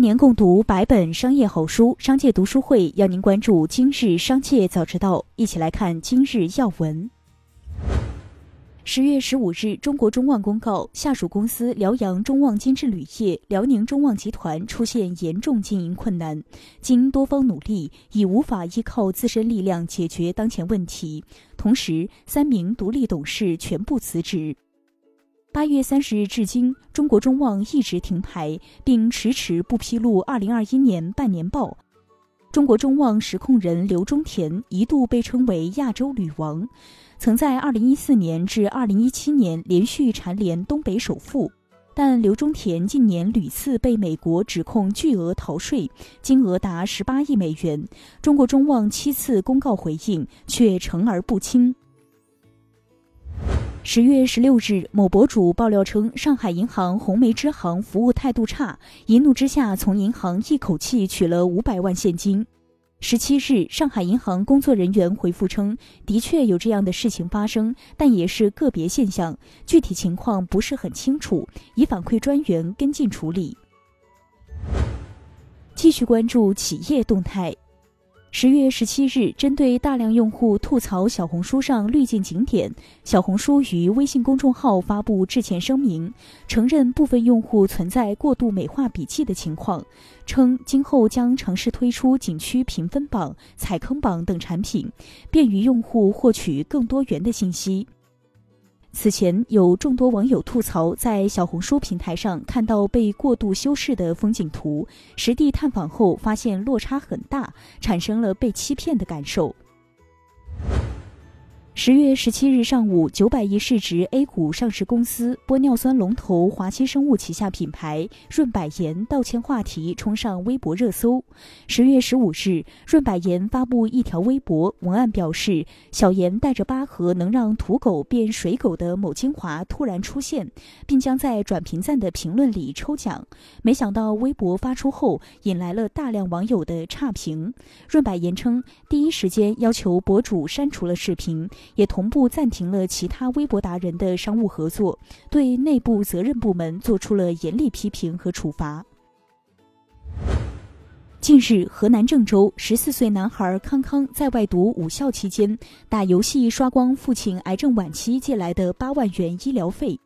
年共读百本商业好书，商界读书会邀您关注今日商界早知道，一起来看今日要闻。十月十五日，中国中旺公告，下属公司辽阳中旺金质铝业、辽宁中旺集团出现严重经营困难，经多方努力，已无法依靠自身力量解决当前问题。同时，三名独立董事全部辞职。八月三十日至今，中国中旺一直停牌，并迟迟不披露二零二一年半年报。中国中旺实控人刘忠田一度被称为“亚洲女王”，曾在二零一四年至二零一七年连续蝉联东北首富。但刘忠田近年屡次被美国指控巨额逃税，金额达十八亿美元。中国中旺七次公告回应，却澄而不清。十月十六日，某博主爆料称，上海银行红梅支行服务态度差，一怒之下从银行一口气取了五百万现金。十七日，上海银行工作人员回复称，的确有这样的事情发生，但也是个别现象，具体情况不是很清楚，已反馈专员跟进处理。继续关注企业动态。十月十七日，针对大量用户吐槽小红书上滤镜景点，小红书于微信公众号发布致歉声明，承认部分用户存在过度美化笔记的情况，称今后将尝试推出景区评分榜、踩坑榜等产品，便于用户获取更多元的信息。此前有众多网友吐槽，在小红书平台上看到被过度修饰的风景图，实地探访后发现落差很大，产生了被欺骗的感受。十月十七日上午，九百亿市值 A 股上市公司玻尿酸龙头华熙生物旗下品牌润百颜道歉话题冲上微博热搜。十月十五日，润百颜发布一条微博，文案表示：“小颜带着八盒能让土狗变水狗的某精华突然出现，并将在转评赞的评论里抽奖。”没想到微博发出后，引来了大量网友的差评。润百颜称，第一时间要求博主删除了视频。也同步暂停了其他微博达人的商务合作，对内部责任部门做出了严厉批评和处罚。近日，河南郑州十四岁男孩康康在外读武校期间打游戏刷光父亲癌症晚期借来的八万元医疗费。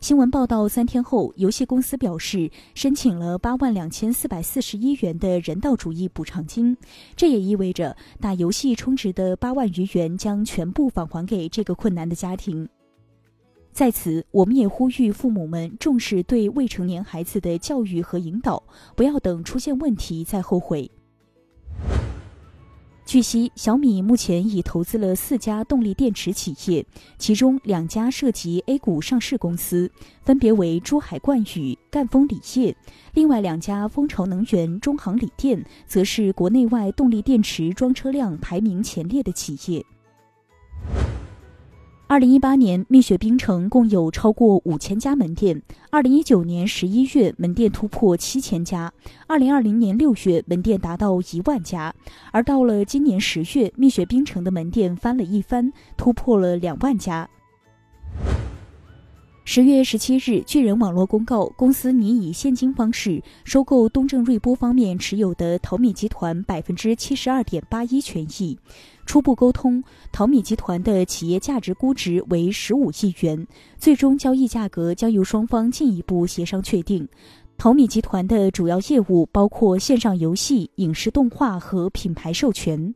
新闻报道三天后，游戏公司表示申请了八万两千四百四十一元的人道主义补偿金，这也意味着打游戏充值的八万余元将全部返还给这个困难的家庭。在此，我们也呼吁父母们重视对未成年孩子的教育和引导，不要等出现问题再后悔。据悉，小米目前已投资了四家动力电池企业，其中两家涉及 A 股上市公司，分别为珠海冠宇、赣锋锂业；另外两家蜂巢能源、中航锂电，则是国内外动力电池装车量排名前列的企业。二零一八年，蜜雪冰城共有超过五千家门店。二零一九年十一月，门店突破七千家；二零二零年六月，门店达到一万家。而到了今年十月，蜜雪冰城的门店翻了一番，突破了两万家。十月十七日，巨人网络公告，公司拟以现金方式收购东正瑞波方面持有的淘米集团百分之七十二点八一权益。初步沟通，淘米集团的企业价值估值为十五亿元，最终交易价格将由双方进一步协商确定。淘米集团的主要业务包括线上游戏、影视动画和品牌授权。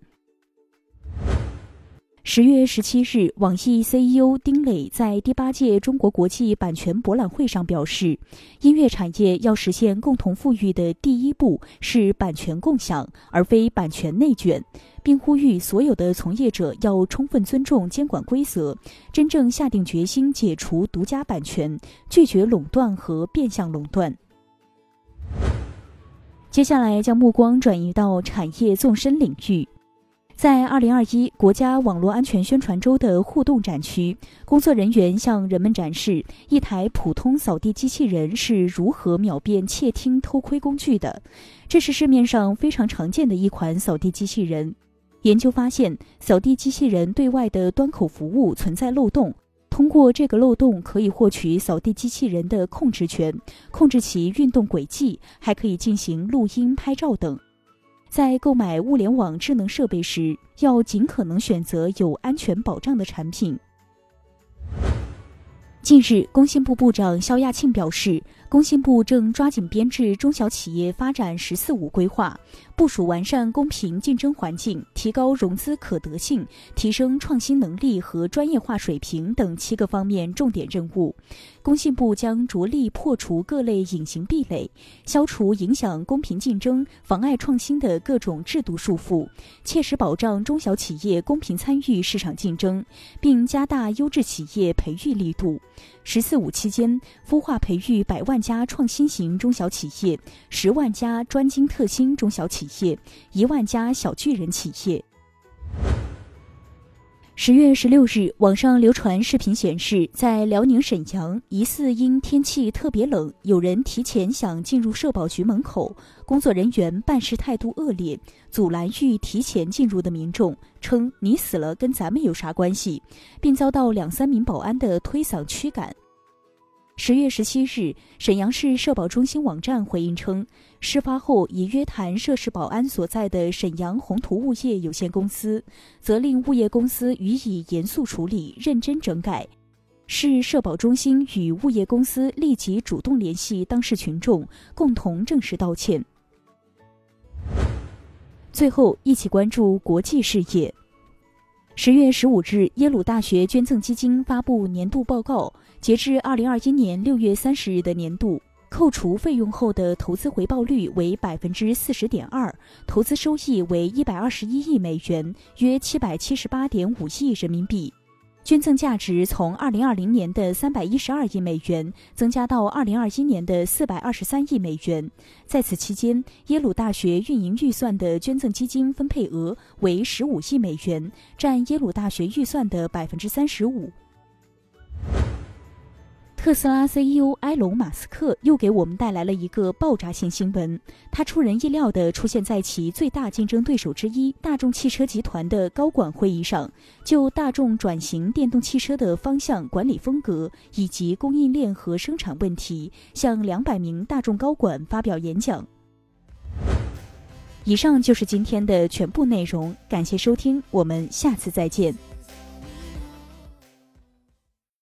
十月十七日，网易 CEO 丁磊在第八届中国国际版权博览会上表示，音乐产业要实现共同富裕的第一步是版权共享，而非版权内卷，并呼吁所有的从业者要充分尊重监管规则，真正下定决心解除独家版权，拒绝垄断和变相垄断。接下来，将目光转移到产业纵深领域。在二零二一国家网络安全宣传周的互动展区，工作人员向人们展示一台普通扫地机器人是如何秒变窃听偷窥工具的。这是市面上非常常见的一款扫地机器人。研究发现，扫地机器人对外的端口服务存在漏洞，通过这个漏洞，可以获取扫地机器人的控制权，控制其运动轨迹，还可以进行录音、拍照等。在购买物联网智能设备时，要尽可能选择有安全保障的产品。近日，工信部部长肖亚庆表示，工信部正抓紧编制中小企业发展“十四五”规划，部署完善公平竞争环境、提高融资可得性、提升创新能力和专业化水平等七个方面重点任务。工信部将着力破除各类隐形壁垒，消除影响公平竞争、妨碍创新的各种制度束缚，切实保障中小企业公平参与市场竞争，并加大优质企业培育力度。“十四五”期间，孵化培育百万家创新型中小企业，十万家专精特新中小企业，一万家小巨人企业。十月十六日，网上流传视频显示，在辽宁沈阳，疑似因天气特别冷，有人提前想进入社保局门口，工作人员办事态度恶劣，阻拦欲提前进入的民众，称“你死了跟咱们有啥关系”，并遭到两三名保安的推搡驱赶。十月十七日，沈阳市社保中心网站回应称，事发后已约谈涉事保安所在的沈阳宏图物业有限公司，责令物业公司予以严肃处理、认真整改。市社保中心与物业公司立即主动联系当事群众，共同正式道歉。最后，一起关注国际事业。十月十五日，耶鲁大学捐赠基金发布年度报告。截至二零二一年六月三十日的年度，扣除费用后的投资回报率为百分之四十点二，投资收益为一百二十一亿美元，约七百七十八点五亿人民币。捐赠价值从二零二零年的三百一十二亿美元增加到二零二一年的四百二十三亿美元。在此期间，耶鲁大学运营预算的捐赠基金分配额为十五亿美元，占耶鲁大学预算的百分之三十五。特斯拉 CEO 埃隆·马斯克又给我们带来了一个爆炸性新闻。他出人意料地出现在其最大竞争对手之一大众汽车集团的高管会议上，就大众转型电动汽车的方向、管理风格以及供应链和生产问题，向两百名大众高管发表演讲。以上就是今天的全部内容，感谢收听，我们下次再见。